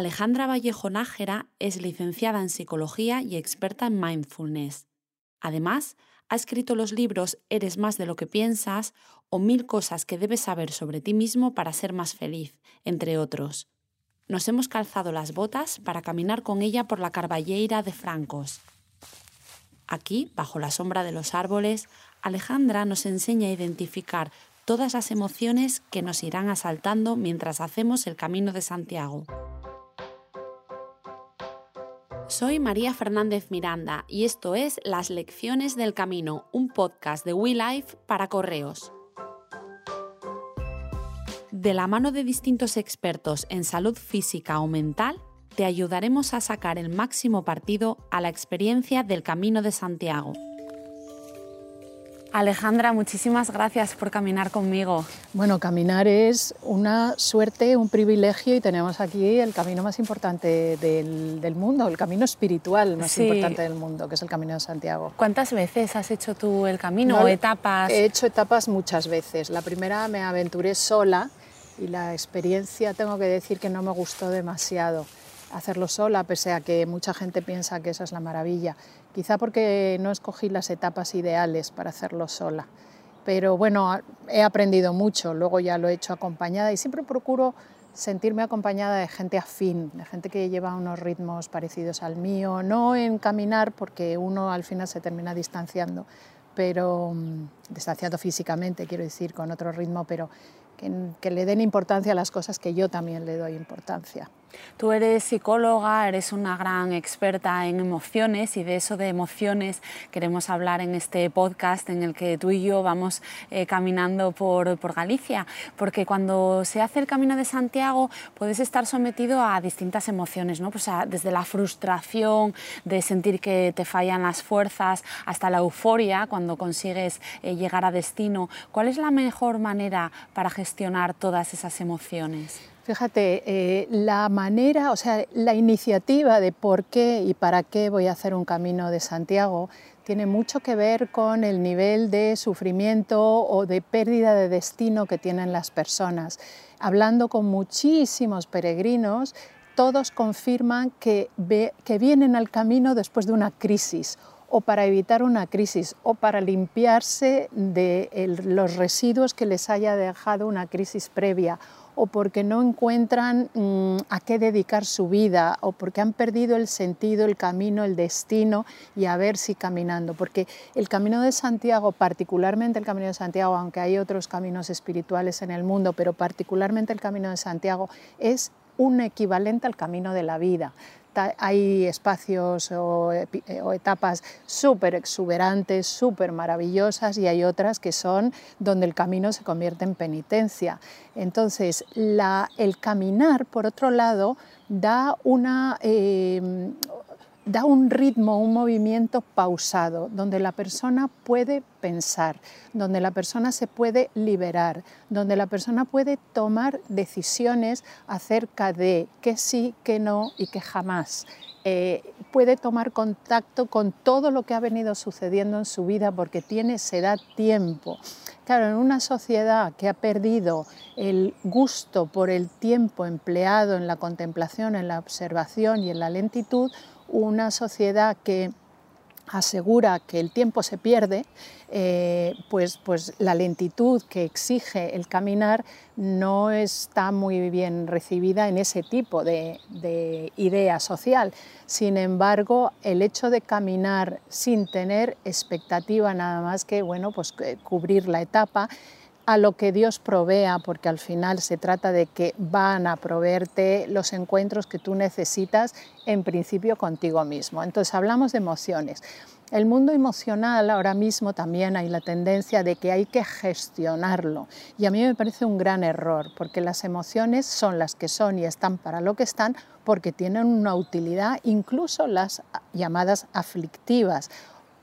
Alejandra Vallejo Nájera es licenciada en psicología y experta en mindfulness. Además, ha escrito los libros Eres más de lo que piensas o Mil cosas que debes saber sobre ti mismo para ser más feliz, entre otros. Nos hemos calzado las botas para caminar con ella por la Carballeira de Francos. Aquí, bajo la sombra de los árboles, Alejandra nos enseña a identificar todas las emociones que nos irán asaltando mientras hacemos el Camino de Santiago. Soy María Fernández Miranda y esto es Las Lecciones del Camino, un podcast de WeLife para correos. De la mano de distintos expertos en salud física o mental, te ayudaremos a sacar el máximo partido a la experiencia del Camino de Santiago. Alejandra, muchísimas gracias por caminar conmigo. Bueno, caminar es una suerte, un privilegio y tenemos aquí el camino más importante del, mundo, el camino espiritual más importante del mundo, que es el Camino de Santiago. ¿Cuántas veces has hecho tú el camino o etapas? He hecho etapas muchas veces. La primera me aventuré sola y la experiencia tengo que decir que no me gustó demasiado hacerlo sola, pese a que mucha gente piensa que esa es la maravilla. Quizá porque no escogí las etapas ideales para hacerlo sola. Pero bueno, he aprendido mucho, luego ya lo he hecho acompañada y siempre procuro sentirme acompañada de gente afín, de gente que lleva unos ritmos parecidos al mío, no en caminar porque uno al final se termina distanciando, pero mm, distanciando físicamente, quiero decir, con otro ritmo, pero que, que le den importancia a las cosas que yo también le doy importancia. Tú eres psicóloga, eres una gran experta en emociones y de eso de emociones queremos hablar en este podcast en el que tú y yo vamos eh, caminando por, Galicia, porque cuando se hace el Camino de Santiago puedes estar sometido a distintas emociones, ¿no? pues desde la frustración de sentir que te fallan las fuerzas hasta la euforia cuando consigues eh, llegar a destino. ¿Cuál es la mejor manera para gestionar todas esas emociones? Fíjate, eh, la manera, o sea, la iniciativa de por qué y para qué voy a hacer un camino de Santiago tiene mucho que ver con el nivel de sufrimiento o de pérdida de destino que tienen las personas. Hablando con muchísimos peregrinos, todos confirman que, que vienen al camino después de una crisis o para evitar una crisis o para limpiarse de los residuos que les haya dejado una crisis previa o porque no encuentran mm, a qué dedicar su vida o porque han perdido el sentido, el camino, el destino y a ver si caminando. Porque el camino de Santiago, particularmente el camino de Santiago, aunque hay otros caminos espirituales en el mundo, pero particularmente el camino de Santiago es un equivalente al camino de la vida hay espacios o, eh, etapas súper exuberantes, súper maravillosas y hay otras que son donde el camino se convierte en penitencia. Entonces, el caminar, por otro lado, da una, eh, da un ritmo, un movimiento pausado, donde la persona puede pensar, donde la persona se puede liberar, donde la persona puede tomar decisiones acerca de qué sí, qué no y qué jamás. Eh, puede tomar contacto con todo lo que ha venido sucediendo en su vida porque tiene, se da tiempo. Claro, en una sociedad que ha perdido el gusto por el tiempo empleado en la contemplación, en la observación y en la lentitud, una sociedad que asegura que el tiempo se pierde, eh, pues, pues la lentitud que exige el caminar no está muy bien recibida en ese tipo de, de, idea social. Sin embargo, el hecho de caminar sin tener expectativa nada más que bueno, pues, cubrir la etapa, a lo que Dios provea, porque al final se trata de que van a proveerte los encuentros que tú necesitas en principio contigo mismo. Entonces hablamos de emociones. El mundo emocional ahora mismo también hay la tendencia de que hay que gestionarlo y a mí me parece un gran error porque las emociones son las que son y están para lo que están porque tienen una utilidad, incluso las llamadas aflictivas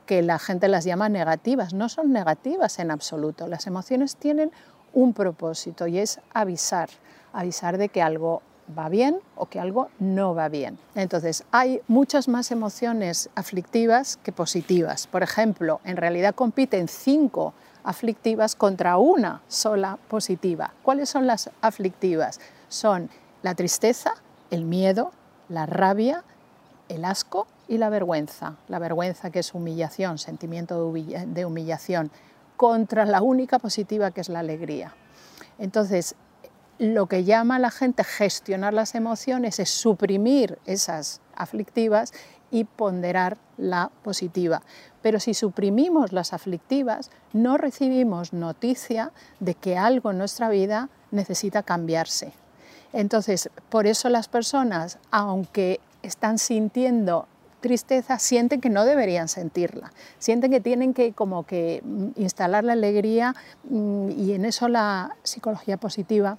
que la gente las llama negativas. No son negativas en absoluto. Las emociones tienen un propósito y es avisar, avisar de que algo va bien o que algo no va bien. Entonces, hay muchas más emociones aflictivas que positivas. Por ejemplo, en realidad compiten cinco aflictivas contra una sola positiva. ¿Cuáles son las aflictivas? Son la tristeza, el miedo, la rabia, el asco y la vergüenza. La vergüenza que es humillación, sentimiento de humillación, contra la única positiva que es la alegría. Entonces, lo que llama a la gente gestionar las emociones es suprimir esas aflictivas y ponderar la positiva. Pero si suprimimos las aflictivas, no recibimos noticia de que algo en nuestra vida necesita cambiarse. Entonces, por eso las personas, aunque están sintiendo tristeza, sienten que no deberían sentirla, sienten que tienen que como que mm, instalar la alegría mm, y en eso la psicología positiva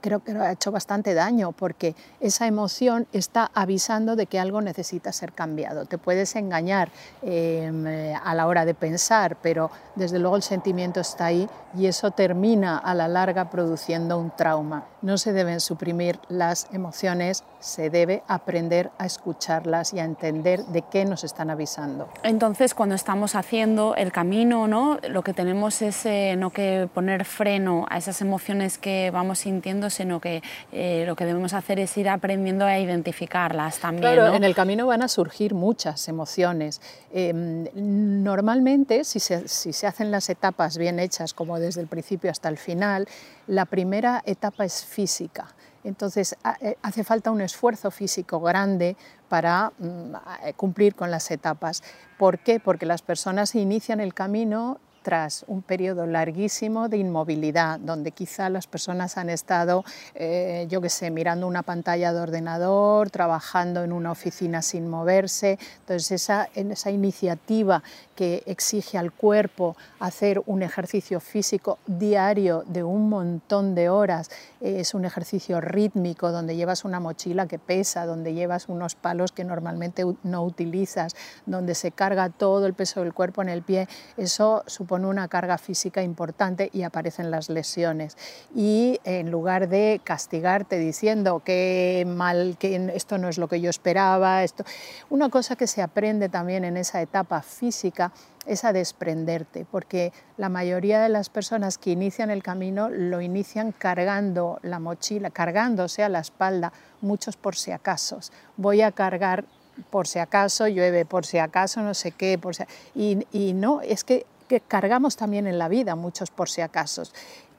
creo que ha hecho bastante daño porque esa emoción está avisando de que algo necesita ser cambiado. Te puedes engañar em, eh, a la hora de pensar, pero desde luego el sentimiento está ahí y eso termina a la larga produciendo un trauma. No se deben suprimir las emociones, se debe aprender a escucharlas y a entender de qué nos están avisando. Entonces, cuando estamos haciendo el camino, ¿no? lo que tenemos es eh, no que poner freno a esas emociones que vamos sintiendo, sino que eh, lo que debemos hacer es ir aprendiendo a identificarlas también. Claro, en el camino van a surgir muchas emociones. Em, normalmente, si se, si se hacen las etapas bien hechas, como desde el principio hasta el final, la primera etapa es física. Entonces eh, hace falta un esfuerzo físico grande para mm, cumplir con las etapas. ¿Por qué? Porque las personas inician el camino tras un periodo larguísimo de inmovilidad, donde quizá las personas han estado, eh, yo qué sé, mirando una pantalla de ordenador, trabajando en una oficina sin moverse. Entonces, esa, esa iniciativa que exige al cuerpo hacer un ejercicio físico diario de un montón de horas, es un ejercicio rítmico donde llevas una mochila que pesa, donde llevas unos palos que normalmente no utilizas, donde se carga todo el peso del cuerpo en el pie, eso supone una carga física importante y aparecen las lesiones. Y en lugar de castigarte diciendo que mal, que esto no es lo que yo esperaba, esto, una cosa que se aprende también en esa etapa física es a desprenderte, porque la mayoría de las personas que inician el camino lo inician cargando la mochila, cargándose a la espalda, muchos por si acaso. Voy a cargar por si acaso llueve, por si acaso no sé qué, por y, y, no, es que, que cargamos también en la vida muchos por si acaso.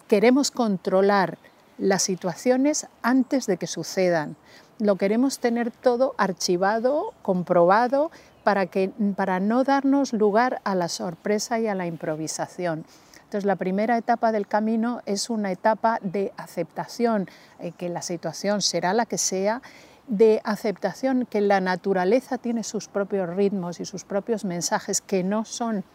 Queremos controlar las situaciones antes de que sucedan. Lo queremos tener todo archivado, comprobado, para, que, para no darnos lugar a la sorpresa y a la improvisación. Entonces, la primera etapa del camino es una etapa de aceptación, eh, que la situación será la que sea, de aceptación que la naturaleza tiene sus propios ritmos y sus propios mensajes que no son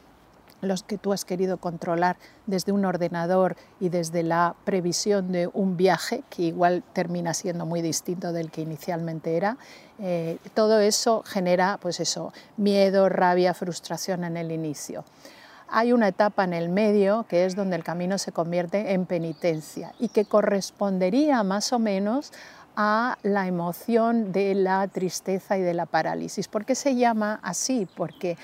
los que tú has querido controlar desde un ordenador y desde la previsión de un viaje, que igual termina siendo muy distinto del que inicialmente era, eh, todo eso genera pues eso, miedo, rabia, frustración en el inicio. Hay una etapa en el medio que es donde el camino se convierte en penitencia y que correspondería más o menos a la emoción de la tristeza y de la parálisis. ¿Por qué se llama así? Porque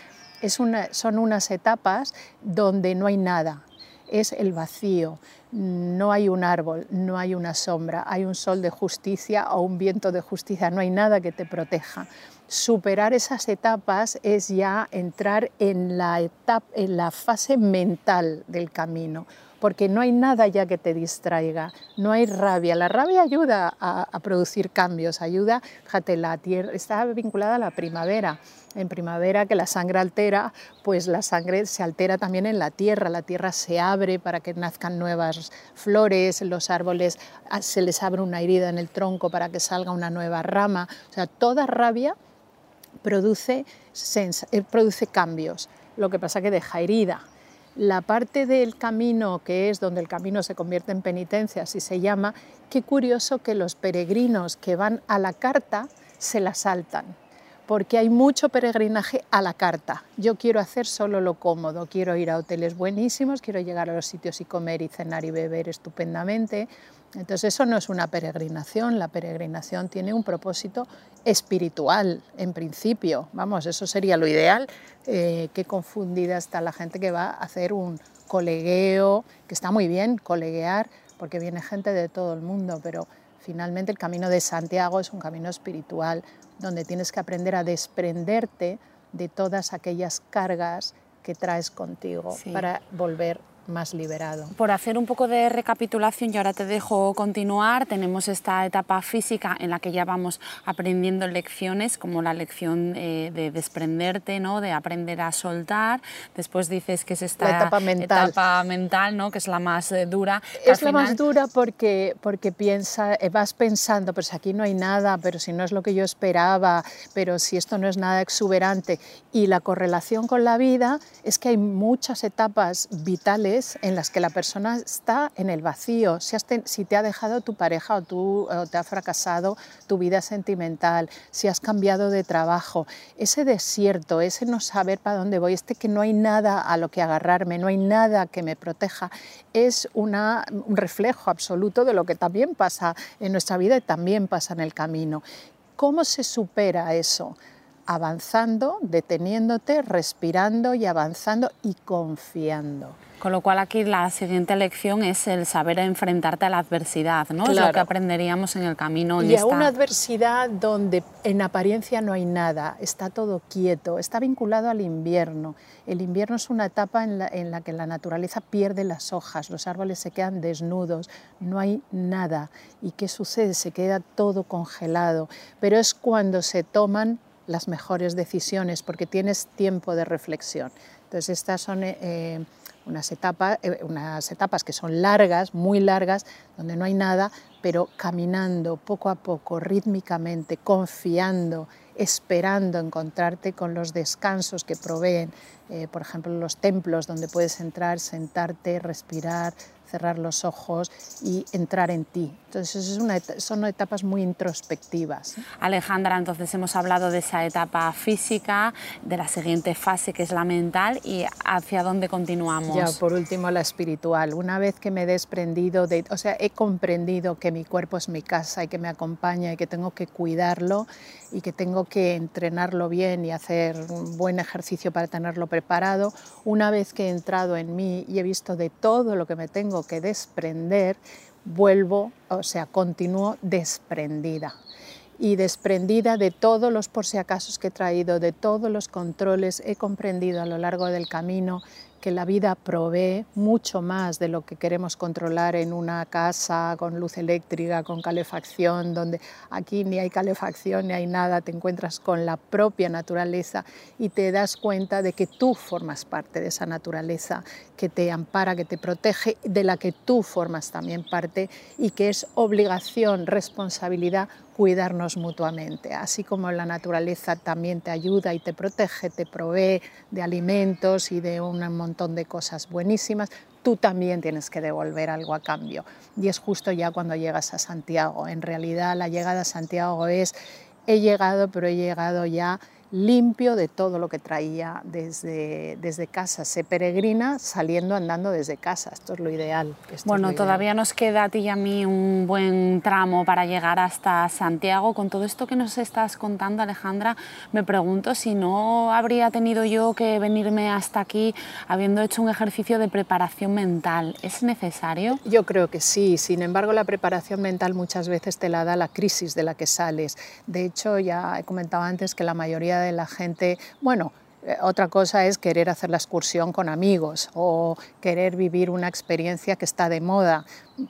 son unas etapas donde no hay nada, es el vacío, no hay un árbol, no hay una sombra, hay un sol de justicia o un viento de justicia, no hay nada que te proteja. Superar esas etapas es ya entrar en la, etapa, en la fase mental del camino, porque no hay nada ya que te distraiga, no hay rabia. La rabia ayuda a, producir cambios, ayuda, fíjate, la tierra está vinculada a la primavera. En primavera que la sangre altera, pues la sangre se altera también en la tierra, la tierra se abre para que nazcan nuevas flores, los árboles ah, se les abre una herida en el tronco para que salga una nueva rama. O sea, toda rabia produce, eh, produce cambios, lo que pasa que deja herida la parte del camino que es donde el camino se convierte en penitencia, así se llama, qué curioso que los peregrinos que van a la carta se la saltan, porque hay mucho peregrinaje a la carta. Yo quiero hacer solo lo cómodo, quiero ir a hoteles buenísimos, quiero llegar a los sitios y comer y cenar y beber estupendamente, entonces eso no es una peregrinación, la peregrinación tiene un propósito espiritual en principio, vamos, eso sería lo ideal, eh, qué confundida está la gente que va a hacer un colegueo, que está muy bien coleguear, porque viene gente de todo el mundo, pero finalmente el camino de Santiago es un camino espiritual, donde tienes que aprender a desprenderte de todas aquellas cargas que traes contigo para volver más liberado. Por hacer un poco de recapitulación y ahora te dejo continuar, tenemos esta etapa física en la que ya vamos aprendiendo lecciones, como la lección eh, de desprenderte, ¿no? de aprender a soltar. Después dices que es esta etapa mental, etapa mental ¿no? que es la más eh, dura. Es la más dura porque, porque piensa, eh, vas pensando, pues aquí no hay nada, pero si no es lo que yo esperaba, pero si esto no es nada exuberante. Y la correlación con la vida es que hay muchas etapas vitales en las que la persona está en el vacío, si, te ha dejado tu pareja o, tú, te ha fracasado tu vida sentimental, si has cambiado de trabajo, ese desierto, ese no saber para dónde voy, este que no hay nada a lo que agarrarme, no hay nada que me proteja, es un reflejo absoluto de lo que también pasa en nuestra vida y también pasa en el camino. ¿Cómo se supera eso? Avanzando, deteniéndote, respirando y avanzando y confiando. Con lo cual aquí la siguiente lección es el saber enfrentarte a la adversidad, ¿no? Es lo que aprenderíamos en el camino. y a una adversidad donde en apariencia no hay nada, está todo quieto, está vinculado al invierno. El invierno es una etapa en la, en la que la naturaleza pierde las hojas, los árboles se quedan desnudos, no hay nada. ¿Y qué sucede? Se queda todo congelado. Pero es cuando se toman las mejores decisiones porque tienes tiempo de reflexión. Entonces estas son eh, unas, etapas, eh, unas etapas que son largas, muy largas, donde no hay nada, pero caminando poco a poco, rítmicamente, confiando, esperando encontrarte con los descansos que proveen, eh, por ejemplo, los templos donde puedes entrar, sentarte, respirar, cerrar los ojos y entrar en ti. Entonces es una, son etapas muy introspectivas. Alejandra, entonces hemos hablado de esa etapa física, de la siguiente fase que es la mental y hacia dónde continuamos. Ya, por último, la espiritual. Una vez que me he desprendido, de, o sea, he comprendido que mi cuerpo es mi casa y que me acompaña y que tengo que cuidarlo y que tengo que entrenarlo bien y hacer un buen ejercicio para tenerlo preparado, una vez que he entrado en mí y he visto de todo lo que me tengo que desprender, vuelvo, o sea, continúo desprendida. Y desprendida de todos los por si acaso que he traído, de todos los controles, he comprendido a lo largo del camino que la vida provee mucho más de lo que queremos controlar en una casa con luz eléctrica, con calefacción, donde aquí ni hay calefacción ni hay nada, te encuentras con la propia naturaleza y te das cuenta de que tú formas parte de esa naturaleza que te ampara, que te protege, de la que tú formas también parte y que es obligación, responsabilidad cuidarnos mutuamente. Así como la naturaleza también te ayuda y te protege, te provee de alimentos y de un montón de cosas buenísimas, tú también tienes que devolver algo a cambio. Y es justo ya cuando llegas a Santiago. En realidad la llegada a Santiago es, he llegado, pero he llegado ya limpio de todo lo que traía desde, desde casa. Se peregrina saliendo andando desde casa. Esto es lo ideal. bueno, todavía nos queda a ti y a mí un buen tramo para llegar hasta Santiago. Con todo esto que nos estás contando, Alejandra, me pregunto si no habría tenido yo que venirme hasta aquí habiendo hecho un ejercicio de preparación mental. ¿Es necesario? Yo creo que sí. Sin embargo, la preparación mental muchas veces te la da la crisis de la que sales. De hecho, ya he comentado antes que la mayoría de la gente, bueno, eh, otra cosa es querer hacer la excursión con amigos o querer vivir una experiencia que está de moda,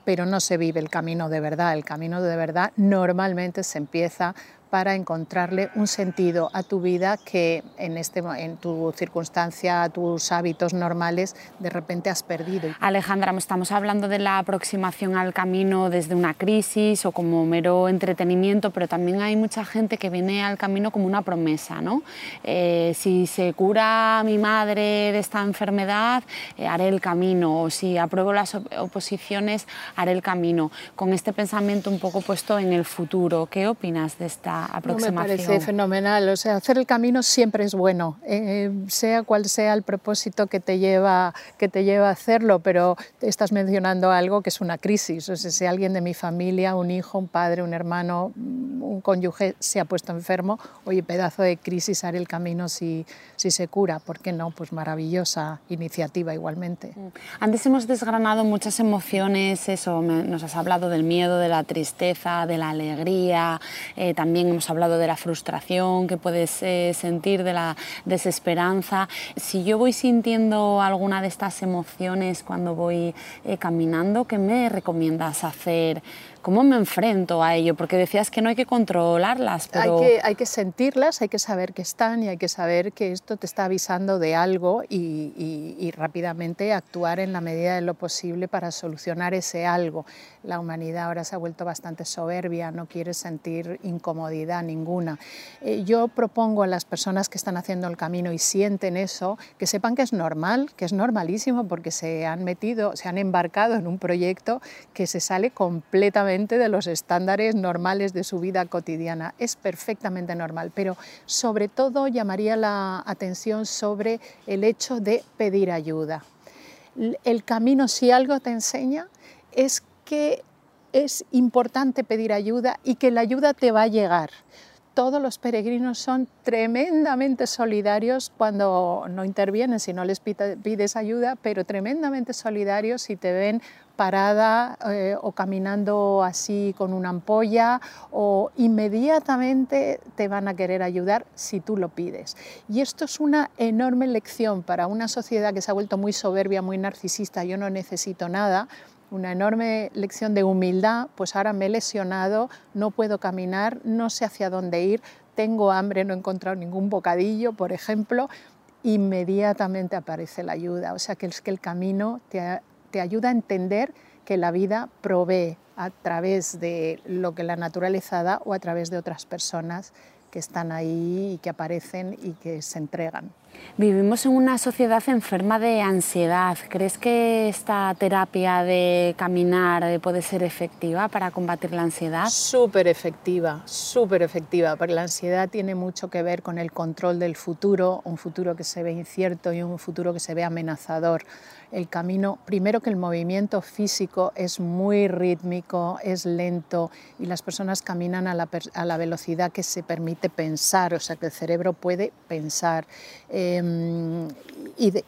pero no se vive el camino de verdad. El camino de verdad normalmente se empieza para encontrarle un sentido a tu vida que en, este, en tu circunstancia, tus hábitos normales, de repente has perdido. Alejandra, estamos hablando de la aproximación al camino desde una crisis o como mero entretenimiento, pero también hay mucha gente que viene al camino como una promesa, ¿no? Eh, si se cura mi madre de esta enfermedad, eh, haré el camino, o si apruebo las oposiciones, haré el camino, con este pensamiento un poco puesto en el futuro. ¿Qué opinas de esta esta aproximación. me parece fenomenal, o sea, hacer el camino siempre es bueno, eh, sea cual sea el propósito que te, lleva, que te lleva a hacerlo, pero estás mencionando algo que es una crisis, o sea, si alguien de mi familia, un hijo, un padre, un hermano, un cónyuge se ha puesto enfermo, oye, pedazo de crisis, haré el camino si, si se cura, ¿por qué no? Pues maravillosa iniciativa igualmente. Mm. Antes hemos desgranado muchas emociones, eso, nos has hablado del miedo, de la tristeza, de la alegría, eh, también hemos hablado de la frustración que puedes eh, sentir, de la desesperanza. Si yo voy sintiendo alguna de estas emociones cuando voy eh, caminando, ¿qué me recomiendas hacer? ¿Cómo me enfrento a ello? Porque decías que no hay que controlarlas, pero... Hay que, hay que sentirlas, hay que saber que están y hay que saber que esto te está avisando de algo y, y rápidamente actuar en la medida de lo posible para solucionar ese algo. La humanidad ahora se ha vuelto bastante soberbia, no quiere sentir incomodidad ninguna. Eh, yo propongo a las personas que están haciendo el camino y sienten eso, que sepan que es normal, que es normalísimo porque se han metido, se han embarcado en un proyecto que se sale completamente de los estándares normales de su vida cotidiana. Es perfectamente normal, pero sobre todo llamaría la atención sobre el hecho de pedir ayuda. El camino, si algo te enseña, es que es importante pedir ayuda y que la ayuda te va a llegar todos los peregrinos son tremendamente solidarios cuando no intervienen, si no les pides ayuda, pero tremendamente solidarios si te ven parada eh, o caminando así con una ampolla o inmediatamente te van a querer ayudar si tú lo pides. Y esto es una enorme lección para una sociedad que se ha vuelto muy soberbia, muy narcisista, yo no necesito nada, una enorme lección de humildad, pues ahora me he lesionado, no puedo caminar, no sé hacia dónde ir, tengo hambre, no he encontrado ningún bocadillo, por ejemplo, inmediatamente aparece la ayuda. O sea que es que el camino te, te ayuda a entender que la vida provee a través de lo que la naturaleza da o a través de otras personas que están ahí y que aparecen y que se entregan. Vivimos en una sociedad enferma de ansiedad. ¿Crees que esta terapia de caminar puede ser efectiva para combatir la ansiedad? Súper efectiva, súper efectiva, porque la ansiedad tiene mucho que ver con el control del futuro, un futuro que se ve incierto y un futuro que se ve amenazador el camino, primero que el movimiento físico es muy rítmico, es lento y las personas caminan a la, velocidad que se permite pensar, o sea que el cerebro puede pensar. Em,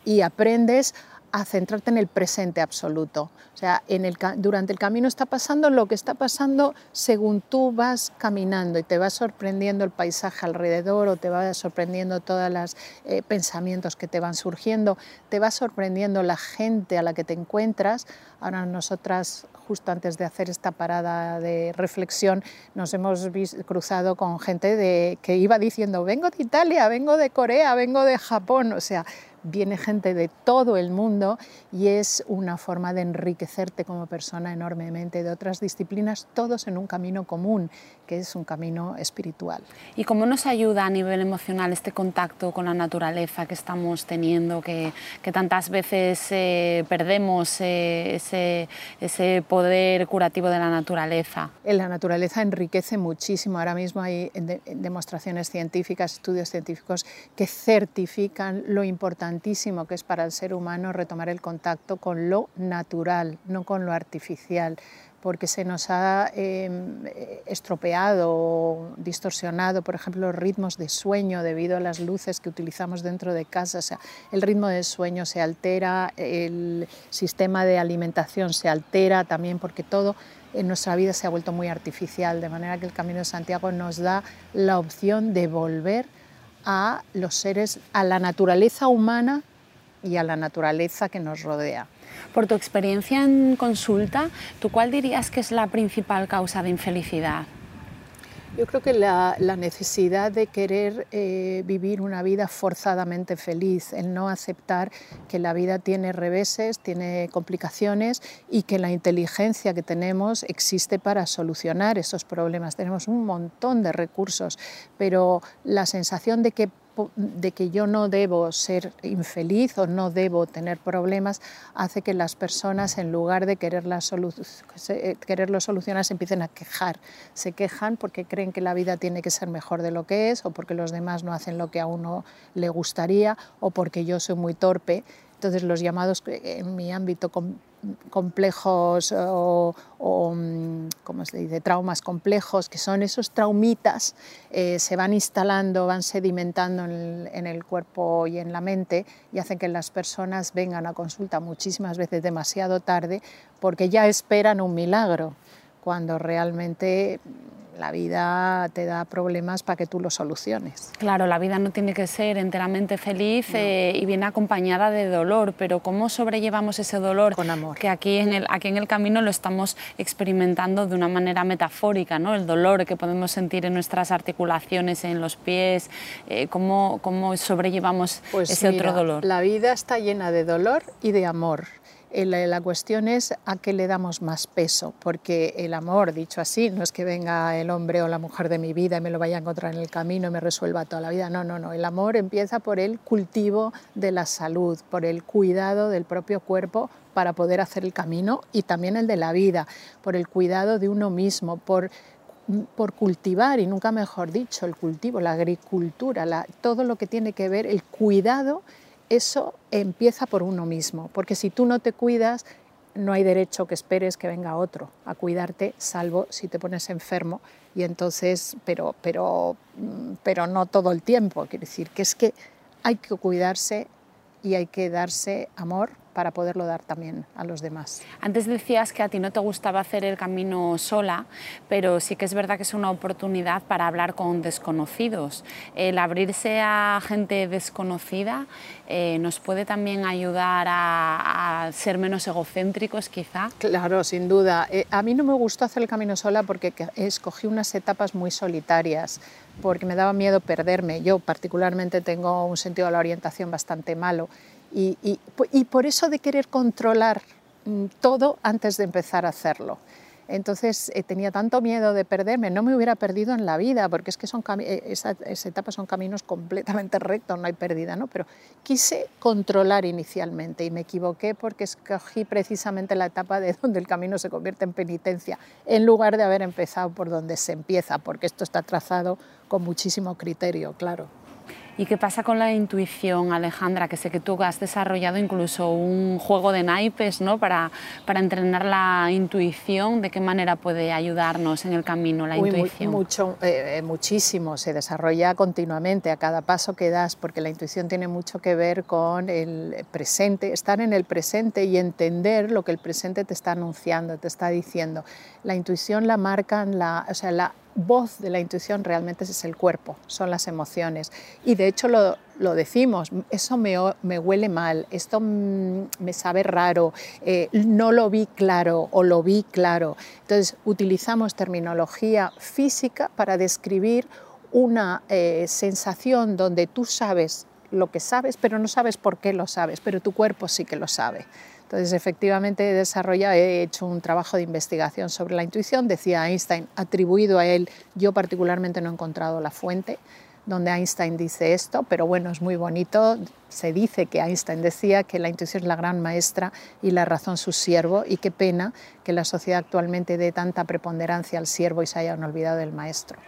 y aprendes a centrarte en el presente absoluto. O sea, en el, durante el camino está pasando lo que está pasando según tú vas caminando y te va sorprendiendo el paisaje alrededor o te va sorprendiendo todos los eh, pensamientos que te van surgiendo, te va sorprendiendo la gente a la que te encuentras. Ahora nosotras, justo antes de hacer esta parada de reflexión, nos hemos cruzado con gente de, que iba diciendo, vengo de Italia, vengo de Corea, vengo de Japón. O sea, viene gente de todo el mundo y es una forma de enriquecerte como persona enormemente de otras disciplinas, todos en un camino común, que es un camino espiritual. ¿Y cómo nos ayuda a nivel emocional este contacto con la naturaleza que estamos teniendo, que, que tantas veces eh, perdemos eh, ese, ese poder curativo de la naturaleza? La naturaleza enriquece muchísimo. Ahora mismo hay demostraciones científicas, estudios científicos que certifican lo importante que es para el ser humano retomar el contacto con lo natural, no con lo artificial, porque se nos ha em, estropeado distorsionado, por ejemplo, los ritmos de sueño debido a las luces que utilizamos dentro de casa. O sea, el ritmo de sueño se altera, el sistema de alimentación se altera también porque todo en nuestra vida se ha vuelto muy artificial, de manera que el Camino de Santiago nos da la opción de volver a los seres, a la naturaleza humana y a la naturaleza que nos rodea. Por tu experiencia en consulta, ¿tú cuál dirías que es la principal causa de infelicidad? Yo creo que la, necesidad de querer eh, vivir una vida forzadamente feliz, el no aceptar que la vida tiene reveses, tiene complicaciones y que la inteligencia que tenemos existe para solucionar esos problemas. Tenemos un montón de recursos, pero la sensación de que de que yo no debo ser infeliz o no debo tener problemas hace que las personas en lugar de quererlo solucionar se empiecen a quejar. Se quejan porque creen que la vida tiene que ser mejor de lo que es o porque los demás no hacen lo que a uno le gustaría o porque yo soy muy torpe. Entonces los llamados en mi ámbito complejos o, mm, ¿cómo se dice? traumas complejos, que son esos traumitas, eh, se van instalando, van sedimentando en el, cuerpo y en la mente y hacen que las personas vengan a consulta muchísimas veces demasiado tarde porque ya esperan un milagro, cuando realmente la vida te da problemas para que tú los soluciones. Claro, la vida no tiene que ser enteramente feliz eh, y viene acompañada de dolor, pero ¿cómo sobrellevamos ese dolor? Con amor. Que aquí en el, aquí en el camino lo estamos experimentando de una manera metafórica, ¿no? El dolor que podemos sentir en nuestras articulaciones, en los pies, eh, ¿cómo, ¿cómo, sobrellevamos pues ese otro dolor? La vida está llena de dolor y de amor. La cuestión es a qué le damos más peso, porque el amor, dicho así, no es que venga el hombre o la mujer de mi vida y me lo vaya a encontrar en el camino y me resuelva toda la vida. No, no, no. El amor empieza por el cultivo de la salud, por el cuidado del propio cuerpo para poder hacer el camino y también el de la vida, por el cuidado de uno mismo, por por cultivar, y nunca mejor dicho, el cultivo, la agricultura, todo lo que tiene que ver, el cuidado eso empieza por uno mismo, porque si tú no te cuidas, no hay derecho que esperes que venga otro a cuidarte, salvo si te pones enfermo y entonces, pero, pero, mm, pero no todo el tiempo. Quiere decir que es que hay que cuidarse y hay que darse amor para poderlo dar también a los demás. Antes decías que a ti no te gustaba hacer el camino sola, pero sí que es verdad que es una oportunidad para hablar con desconocidos. El abrirse a gente desconocida eh, nos puede también ayudar a, ser menos egocéntricos quizá. Claro, sin duda. Eh, a mí no me gustó hacer el camino sola porque escogí unas etapas muy solitarias porque me daba miedo perderme. Yo particularmente tengo un sentido de la orientación bastante malo y, por eso de querer controlar mm, todo antes de empezar a hacerlo. Entonces eh, tenía tanto miedo de perderme, no me hubiera perdido en la vida, porque es que eh, esa, esa, etapa son caminos completamente rectos, no hay pérdida, ¿no? Pero quise controlar inicialmente y me equivoqué porque escogí precisamente la etapa de donde el camino se convierte en penitencia, en lugar de haber empezado por donde se empieza, porque esto está trazado con muchísimo criterio, claro. ¿Y qué pasa con la intuición, Alejandra? Que sé que tú has desarrollado incluso un juego de naipes ¿no? para, para entrenar la intuición. ¿De qué manera puede ayudarnos en el camino la intuición? mucho, eh, muchísimo, se desarrolla continuamente a cada paso que das, porque la intuición tiene mucho que ver con el presente, estar en el presente y entender lo que el presente te está anunciando, te está diciendo. La intuición la marcan, la, o sea, la voz de la intuición realmente es el cuerpo, son las emociones. Y de hecho lo, decimos, eso me, huele mal, esto me sabe raro, eh, no lo vi claro o lo vi claro. Entonces utilizamos terminología física para describir una eh, sensación donde tú sabes lo que sabes, pero no sabes por qué lo sabes, pero tu cuerpo sí que lo sabe. Entonces, efectivamente, he desarrollado, he hecho un trabajo de investigación sobre la intuición, decía Einstein, atribuido a él, yo particularmente no he encontrado la fuente donde Einstein dice esto, pero bueno, es muy bonito. Se dice que Einstein decía que la intuición es la gran maestra y la razón su siervo, y qué pena que la sociedad actualmente dé tanta preponderancia al siervo y se hayan olvidado del maestro.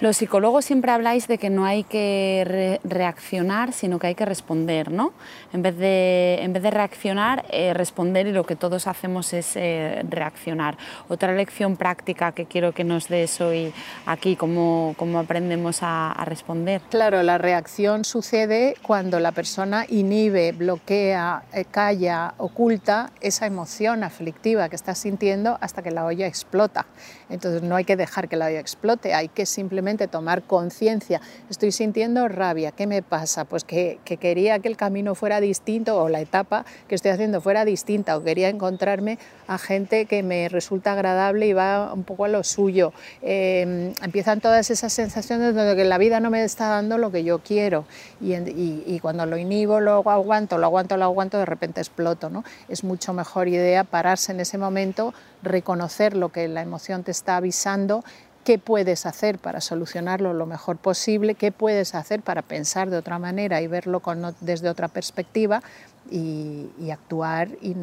Los psicólogos siempre habláis de que no hay que reaccionar, sino que hay que responder, ¿no? En vez de, en vez de reaccionar, eh, responder y lo que todos hacemos es eh, reaccionar. Otra lección práctica que quiero que nos des hoy aquí, cómo, cómo aprendemos a, a responder. Claro, la reacción sucede cuando la persona inhibe, bloquea, eh, calla, oculta esa emoción aflictiva que está sintiendo hasta que la olla explota. Entonces no hay que dejar que la olla explote, hay que simplemente tomar conciencia. Estoy sintiendo rabia, ¿qué me pasa? Pues que, quería que el camino fuera distinto o la etapa que estoy haciendo fuera distinta o quería encontrarme a gente que me resulta agradable y va un poco a lo suyo. Em, empiezan todas esas sensaciones de que la vida no me está dando lo que yo quiero y, y cuando lo inhibo lo aguanto, lo aguanto, lo aguanto, de repente exploto. ¿no? Es mucho mejor idea pararse en ese momento, reconocer lo que la emoción te está avisando qué puedes hacer para solucionarlo lo mejor posible, qué puedes hacer para pensar de otra manera y verlo desde otra perspectiva y, actuar y,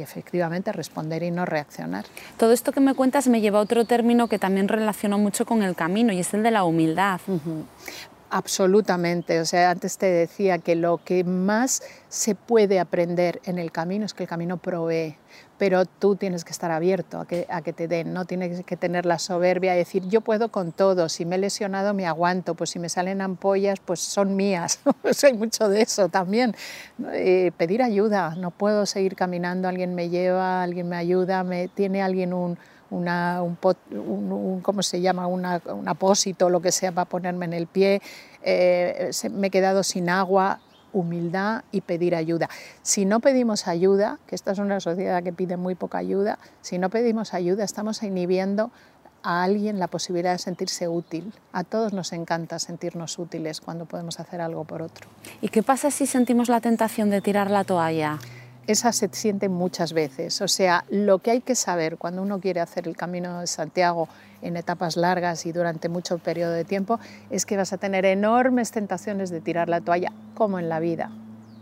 efectivamente responder y no reaccionar. Todo esto que me cuentas me lleva a otro término que también relaciono mucho con el camino y es el de la humildad. Absolutamente, o sea, antes te decía que lo que más se puede aprender en el camino es que el camino provee, pero tú tienes que estar abierto a que, a que te den, no tienes que tener la soberbia de decir yo puedo con todo, si me he lesionado me aguanto, pues si me salen ampollas pues son mías, hay mucho de eso también. Eh, pedir ayuda, no puedo seguir caminando, alguien me lleva, alguien me ayuda, me tiene alguien un una, un, un, ¿cómo se llama? Una, un apósito, lo que sea, para ponerme en el pie. Eh, me he quedado sin agua, humildad y pedir ayuda. Si no pedimos ayuda, que esta es una sociedad que pide muy poca ayuda, si no pedimos ayuda estamos inhibiendo a alguien la posibilidad de sentirse útil. A todos nos encanta sentirnos útiles cuando podemos hacer algo por otro. ¿Y qué pasa si sentimos la tentación de tirar la toalla? Esa se siente muchas veces. O sea, lo que hay que saber cuando uno quiere hacer el Camino de Santiago en etapas largas y durante mucho periodo de tiempo es que vas a tener enormes tentaciones de tirar la toalla, como en la vida,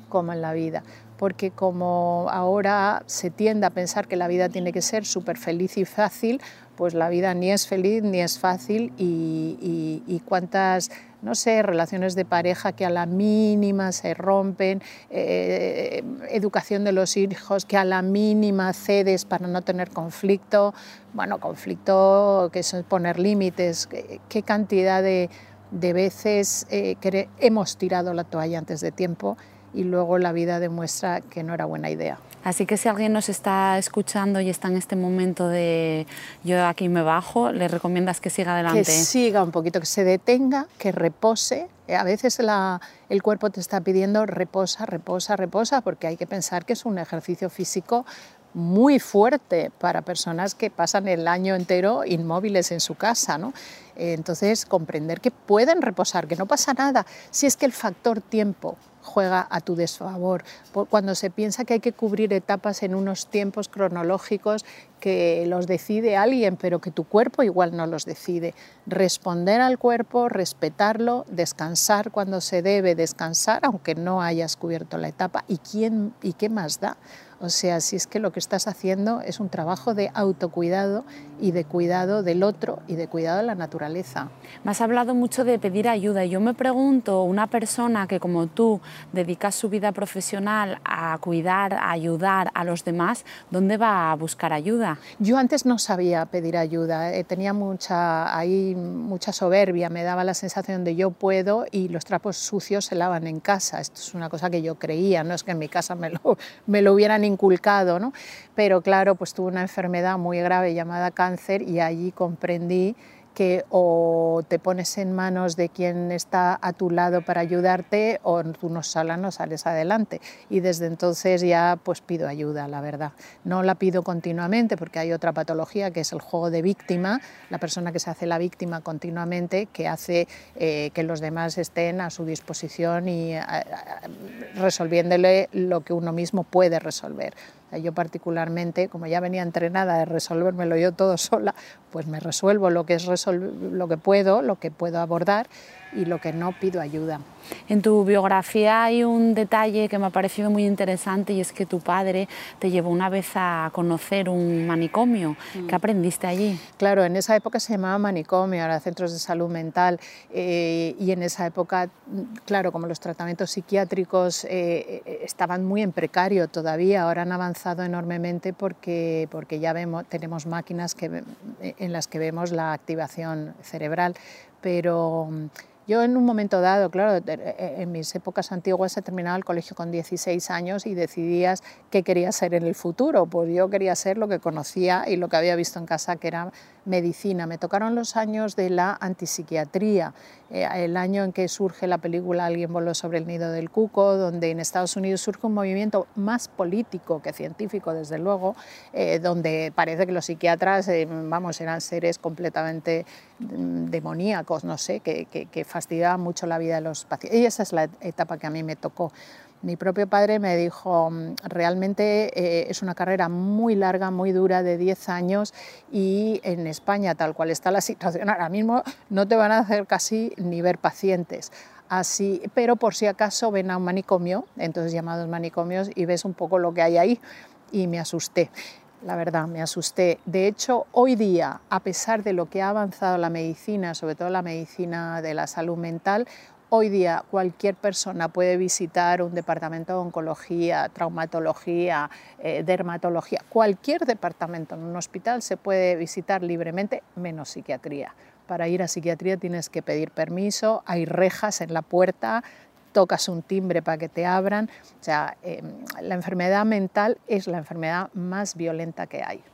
como en la vida. Porque como ahora se tiende a pensar que la vida tiene que ser súper feliz y fácil, pues la vida ni es feliz ni es fácil y, cuántas no sé, relaciones de pareja que a la mínima se rompen, eh, educación de los hijos que a la mínima cedes para no tener conflicto, bueno, conflicto que es poner límites, qué, cantidad de, veces eh, hemos tirado la toalla antes de tiempo y luego la vida demuestra que no era buena idea. Así que si alguien nos está escuchando y está en este momento de yo aquí me bajo, le recomiendas que siga adelante. Que siga un poquito, que se detenga, que repose. A veces el cuerpo te está pidiendo reposa, reposa, reposa, porque hay que pensar que es un ejercicio físico muy fuerte para personas que pasan el año entero inmóviles en su casa. ¿no? Entonces, comprender que pueden reposar, que no pasa nada. Si es que el factor tiempo juega a tu desfavor. Cuando se piensa que hay que cubrir etapas en unos tiempos cronológicos que los decide alguien, pero que tu cuerpo igual no los decide. Responder al cuerpo, respetarlo, descansar cuando se debe descansar, aunque no hayas cubierto la etapa. ¿Y, quién, y qué más da? O sea, si es que lo que estás haciendo es un trabajo de autocuidado y de cuidado del otro y de cuidado de la naturaleza. Me has hablado mucho de pedir ayuda. Yo me pregunto, una persona que como tú dedica su vida profesional a cuidar, a ayudar a los demás, ¿dónde va a buscar ayuda? Yo antes no sabía pedir ayuda, eh, tenía mucha, ahí mucha soberbia, me daba la sensación de yo puedo y los trapos sucios se lavan en casa. Esto es una cosa que yo creía, no es que en mi casa me lo, me lo hubieran inculcado, ¿no? pero claro, pues tuve una enfermedad muy grave llamada cáncer y allí comprendí que o te pones en manos de quien está a tu lado para ayudarte o tú no sola no sales adelante. Y desde entonces ya pues pido ayuda, la verdad. No la pido continuamente porque hay otra patología que es el juego de víctima, la persona que se hace la víctima continuamente, que hace eh, que los demás estén a su disposición y resolviéndole lo que uno mismo puede resolver. Yo particularmente, como ya venía entrenada de resolvérmelo yo todo sola, pues me resuelvo lo que, es lo que puedo, lo que puedo abordar y lo que no pido ayuda. En tu biografía hay un detalle que me ha parecido muy interesante y es que tu padre te llevó una vez a conocer un manicomio. Mm. ¿Qué aprendiste allí? Claro, en esa época se llamaba manicomio, ahora centros de salud mental, eh, y en esa época, claro, como los tratamientos psiquiátricos eh, eh, estaban muy en precario todavía, ahora han avanzado enormemente porque, porque ya vemos, tenemos máquinas que, en las que vemos la activación cerebral, pero yo en un momento dado, claro, eh, en mis épocas antiguas he terminado el colegio con 16 años y decidías qué quería ser en el futuro. Pues yo quería ser lo que conocía y lo que había visto en casa, que era medicina. Me tocaron los años de la antipsiquiatría, eh, el año en que surge la película Alguien voló sobre el nido del cuco, donde en Estados Unidos surge un movimiento más político que científico, desde luego, eh, donde parece que los psiquiatras, eh, vamos, eran seres completamente mm, demoníacos, no sé, que, que, que fastidiaban mucho la vida de los pacientes. Y esa es la etapa que a mí me tocó. Mi propio padre me dijo, mm, realmente eh, es una carrera muy larga, muy dura, de 10 años y en España, tal cual está la situación ahora mismo, no te van a hacer casi ni ver pacientes. Así, pero por si acaso ven a un manicomio, entonces llamados manicomios, y ves un poco lo que hay ahí y me asusté. La verdad, me asusté. De hecho, hoy día, a pesar de lo que ha avanzado la medicina, sobre todo la medicina de la salud mental, Hoy día cualquier persona puede visitar un departamento de oncología, traumatología, eh, dermatología, cualquier departamento en un hospital se puede visitar libremente, menos psiquiatría. Para ir a psiquiatría tienes que pedir permiso, hay rejas en la puerta, tocas un timbre para que te abran. O sea, em, la enfermedad mental es la enfermedad más violenta que hay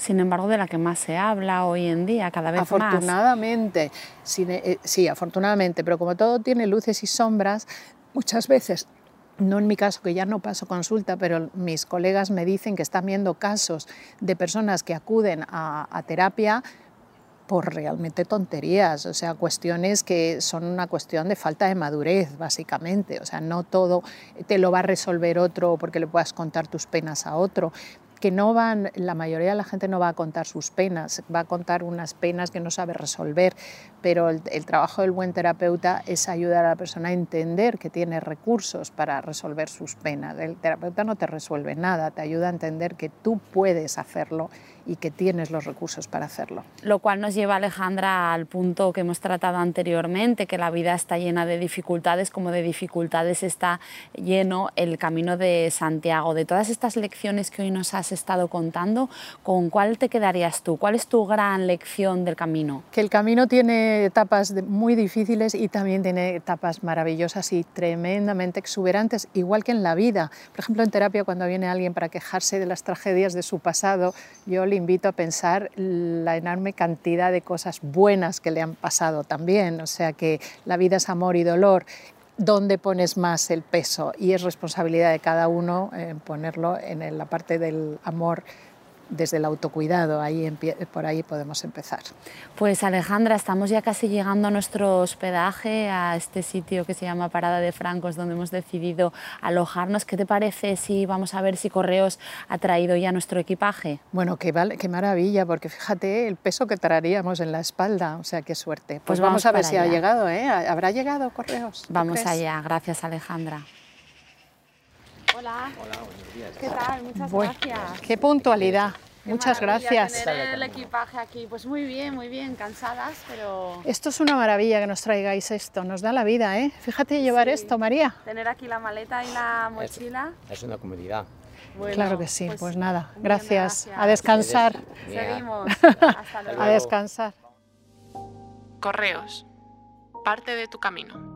sin embargo, de la que más se habla hoy en día, cada vez más. Afortunadamente, eh, sí, afortunadamente, pero como todo tiene luces y sombras, muchas veces no en mi caso, que ya no paso consulta, pero mis colegas me dicen que están viendo casos de personas que acuden a, a, terapia por realmente tonterías, o sea, cuestiones que son una cuestión de falta de madurez, básicamente. O sea, no todo te lo va a resolver otro porque le puedas contar tus penas a otro, que no van, la mayoría de la gente no va a contar sus penas, va a contar unas penas que no sabe resolver, pero el, trabajo del buen terapeuta es ayudar a la persona a entender que tiene recursos para resolver sus penas. El terapeuta no te resuelve nada, te ayuda a entender que tú puedes hacerlo y que tienes los recursos para hacerlo. Lo cual nos lleva, Alejandra, al punto que hemos tratado anteriormente, que la vida está llena de dificultades, como de dificultades está lleno el camino de Santiago. De todas estas lecciones que hoy nos has estado contando, ¿con cuál te quedarías tú? ¿Cuál es tu gran lección del camino? Que el camino tiene etapas muy difíciles y también tiene etapas maravillosas y tremendamente exuberantes, igual que en la vida. Por ejemplo, en terapia, cuando viene alguien para quejarse de las tragedias de su pasado, yo le invito a pensar la enorme cantidad de cosas buenas que le han pasado también. O sea que la vida es amor y dolor dónde pones más el peso y es responsabilidad de cada uno eh, ponerlo en la parte del amor desde el autocuidado, ahí por ahí podemos empezar. Pues Alejandra, estamos ya casi llegando a nuestro hospedaje, a este sitio que se llama Parada de Francos, donde hemos decidido alojarnos. ¿Qué te parece si vamos a ver si Correos ha traído ya nuestro equipaje? Bueno, qué, vale, qué maravilla, porque fíjate el peso que traeríamos en la espalda, o sea, qué suerte. Pues, pues vamos, a ver si ha llegado, ¿eh? ¿Habrá llegado Correos? Vamos allá, gracias Alejandra. Hola. Hola, buenos días. ¿Qué tal? Muchas gracias. Qué puntualidad. Muchas gracias. Tener el equipaje aquí, pues muy bien, muy bien, cansadas, pero... Esto es una maravilla que nos traigáis esto, nos da la vida, ¿eh? Fíjate llevar esto, María. Tener aquí la maleta y la mochila. Es, una comodidad. Claro que sí, pues, pues nada, gracias. gracias. A descansar. Seguimos. Hasta luego. A descansar. Correos. Parte de tu camino.